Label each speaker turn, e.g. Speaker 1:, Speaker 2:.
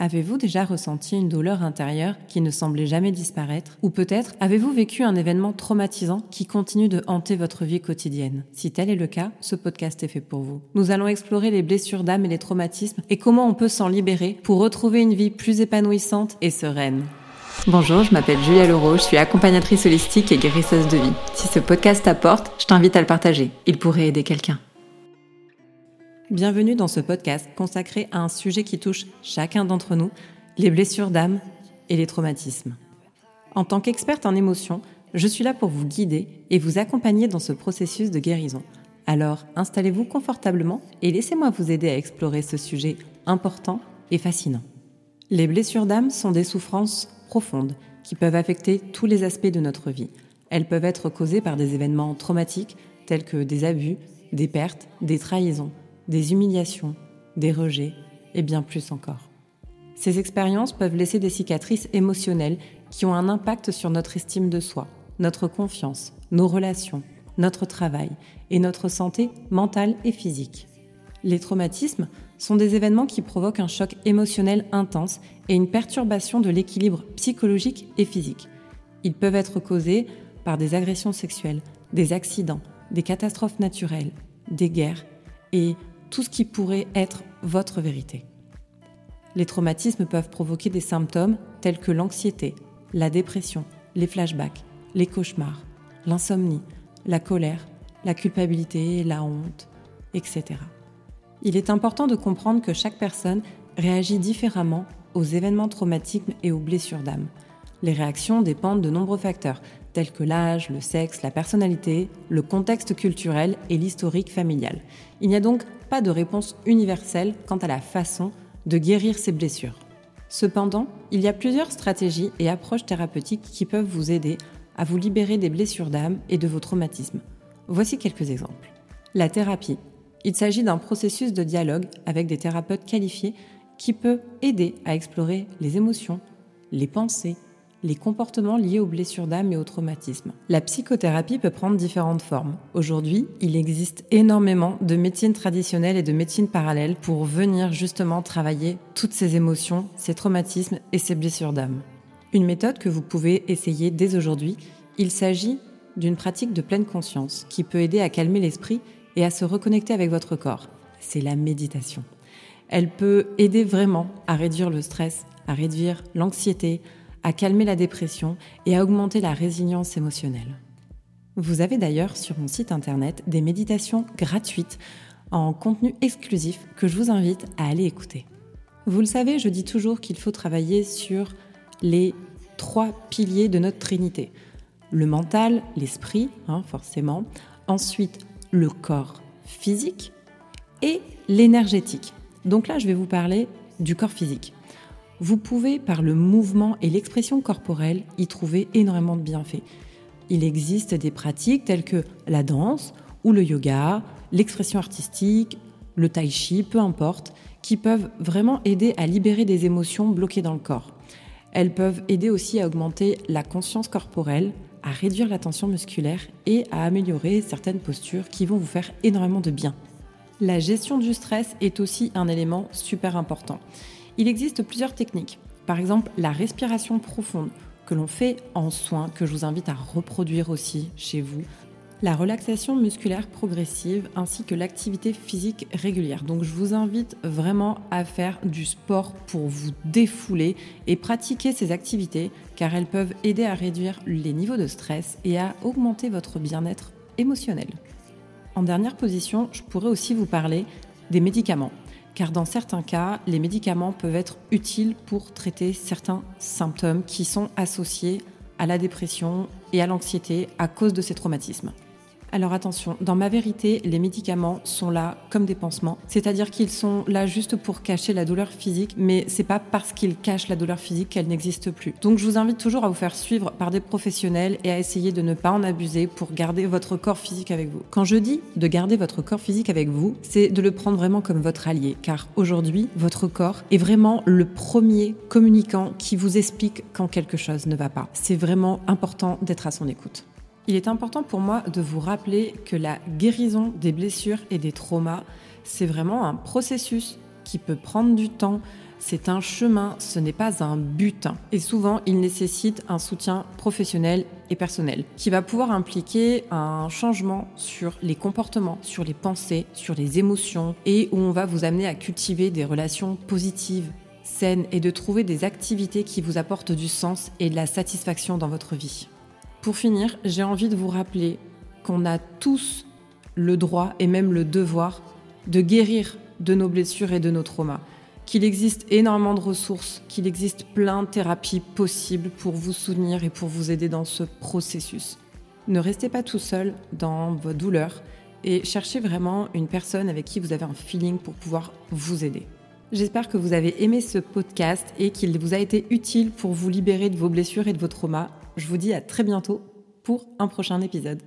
Speaker 1: Avez-vous déjà ressenti une douleur intérieure qui ne semblait jamais disparaître? Ou peut-être avez-vous vécu un événement traumatisant qui continue de hanter votre vie quotidienne? Si tel est le cas, ce podcast est fait pour vous. Nous allons explorer les blessures d'âme et les traumatismes et comment on peut s'en libérer pour retrouver une vie plus épanouissante et sereine. Bonjour, je m'appelle Julia Leroux, je suis accompagnatrice holistique et guérisseuse de vie. Si ce podcast t'apporte, je t'invite à le partager. Il pourrait aider quelqu'un. Bienvenue dans ce podcast consacré à un sujet qui touche chacun d'entre nous, les blessures d'âme et les traumatismes. En tant qu'experte en émotions, je suis là pour vous guider et vous accompagner dans ce processus de guérison. Alors installez-vous confortablement et laissez-moi vous aider à explorer ce sujet important et fascinant. Les blessures d'âme sont des souffrances profondes qui peuvent affecter tous les aspects de notre vie. Elles peuvent être causées par des événements traumatiques tels que des abus, des pertes, des trahisons, des humiliations, des rejets et bien plus encore. Ces expériences peuvent laisser des cicatrices émotionnelles qui ont un impact sur notre estime de soi, notre confiance, nos relations, notre travail et notre santé mentale et physique. Les traumatismes sont des événements qui provoquent un choc émotionnel intense et une perturbation de l'équilibre psychologique et physique. Ils peuvent être causés par des agressions sexuelles, des accidents, des catastrophes naturelles, des guerres et tout ce qui pourrait être votre vérité. Les traumatismes peuvent provoquer des symptômes tels que l'anxiété, la dépression, les flashbacks, les cauchemars, l'insomnie, la colère, la culpabilité, la honte, etc. Il est important de comprendre que chaque personne réagit différemment aux événements traumatiques et aux blessures d'âme. Les réactions dépendent de nombreux facteurs, tels que l'âge, le sexe, la personnalité, le contexte culturel et l'historique familial. Il n'y a donc pas de réponse universelle quant à la façon de guérir ces blessures. Cependant, il y a plusieurs stratégies et approches thérapeutiques qui peuvent vous aider à vous libérer des blessures d'âme et de vos traumatismes. Voici quelques exemples. La thérapie. Il s'agit d'un processus de dialogue avec des thérapeutes qualifiés qui peut aider à explorer les émotions, les pensées, les comportements liés aux blessures d'âme et aux traumatismes. La psychothérapie peut prendre différentes formes. Aujourd'hui, il existe énormément de médecines traditionnelles et de médecines parallèles pour venir justement travailler toutes ces émotions, ces traumatismes et ces blessures d'âme. Une méthode que vous pouvez essayer dès aujourd'hui, il s'agit d'une pratique de pleine conscience qui peut aider à calmer l'esprit et à se reconnecter avec votre corps. C'est la méditation. Elle peut aider vraiment à réduire le stress, à réduire l'anxiété, à calmer la dépression et à augmenter la résilience émotionnelle. Vous avez d'ailleurs sur mon site internet des méditations gratuites en contenu exclusif que je vous invite à aller écouter. Vous le savez, je dis toujours qu'il faut travailler sur les trois piliers de notre trinité. Le mental, l'esprit, hein, forcément. Ensuite, le corps physique et l'énergétique. Donc là, je vais vous parler du corps physique vous pouvez, par le mouvement et l'expression corporelle, y trouver énormément de bienfaits. Il existe des pratiques telles que la danse ou le yoga, l'expression artistique, le tai chi, peu importe, qui peuvent vraiment aider à libérer des émotions bloquées dans le corps. Elles peuvent aider aussi à augmenter la conscience corporelle, à réduire la tension musculaire et à améliorer certaines postures qui vont vous faire énormément de bien. La gestion du stress est aussi un élément super important. Il existe plusieurs techniques. Par exemple, la respiration profonde que l'on fait en soins, que je vous invite à reproduire aussi chez vous. La relaxation musculaire progressive ainsi que l'activité physique régulière. Donc je vous invite vraiment à faire du sport pour vous défouler et pratiquer ces activités car elles peuvent aider à réduire les niveaux de stress et à augmenter votre bien-être émotionnel. En dernière position, je pourrais aussi vous parler des médicaments car dans certains cas, les médicaments peuvent être utiles pour traiter certains symptômes qui sont associés à la dépression et à l'anxiété à cause de ces traumatismes. Alors attention, dans ma vérité, les médicaments sont là comme des pansements, c'est-à-dire qu'ils sont là juste pour cacher la douleur physique, mais c'est pas parce qu'ils cachent la douleur physique qu'elle n'existe plus. Donc je vous invite toujours à vous faire suivre par des professionnels et à essayer de ne pas en abuser pour garder votre corps physique avec vous. Quand je dis de garder votre corps physique avec vous, c'est de le prendre vraiment comme votre allié, car aujourd'hui, votre corps est vraiment le premier communicant qui vous explique quand quelque chose ne va pas. C'est vraiment important d'être à son écoute. Il est important pour moi de vous rappeler que la guérison des blessures et des traumas, c'est vraiment un processus qui peut prendre du temps, c'est un chemin, ce n'est pas un but. Et souvent, il nécessite un soutien professionnel et personnel qui va pouvoir impliquer un changement sur les comportements, sur les pensées, sur les émotions et où on va vous amener à cultiver des relations positives, saines et de trouver des activités qui vous apportent du sens et de la satisfaction dans votre vie. Pour finir, j'ai envie de vous rappeler qu'on a tous le droit et même le devoir de guérir de nos blessures et de nos traumas qu'il existe énormément de ressources, qu'il existe plein de thérapies possibles pour vous soutenir et pour vous aider dans ce processus. Ne restez pas tout seul dans vos douleurs et cherchez vraiment une personne avec qui vous avez un feeling pour pouvoir vous aider. J'espère que vous avez aimé ce podcast et qu'il vous a été utile pour vous libérer de vos blessures et de vos traumas. Je vous dis à très bientôt pour un prochain épisode.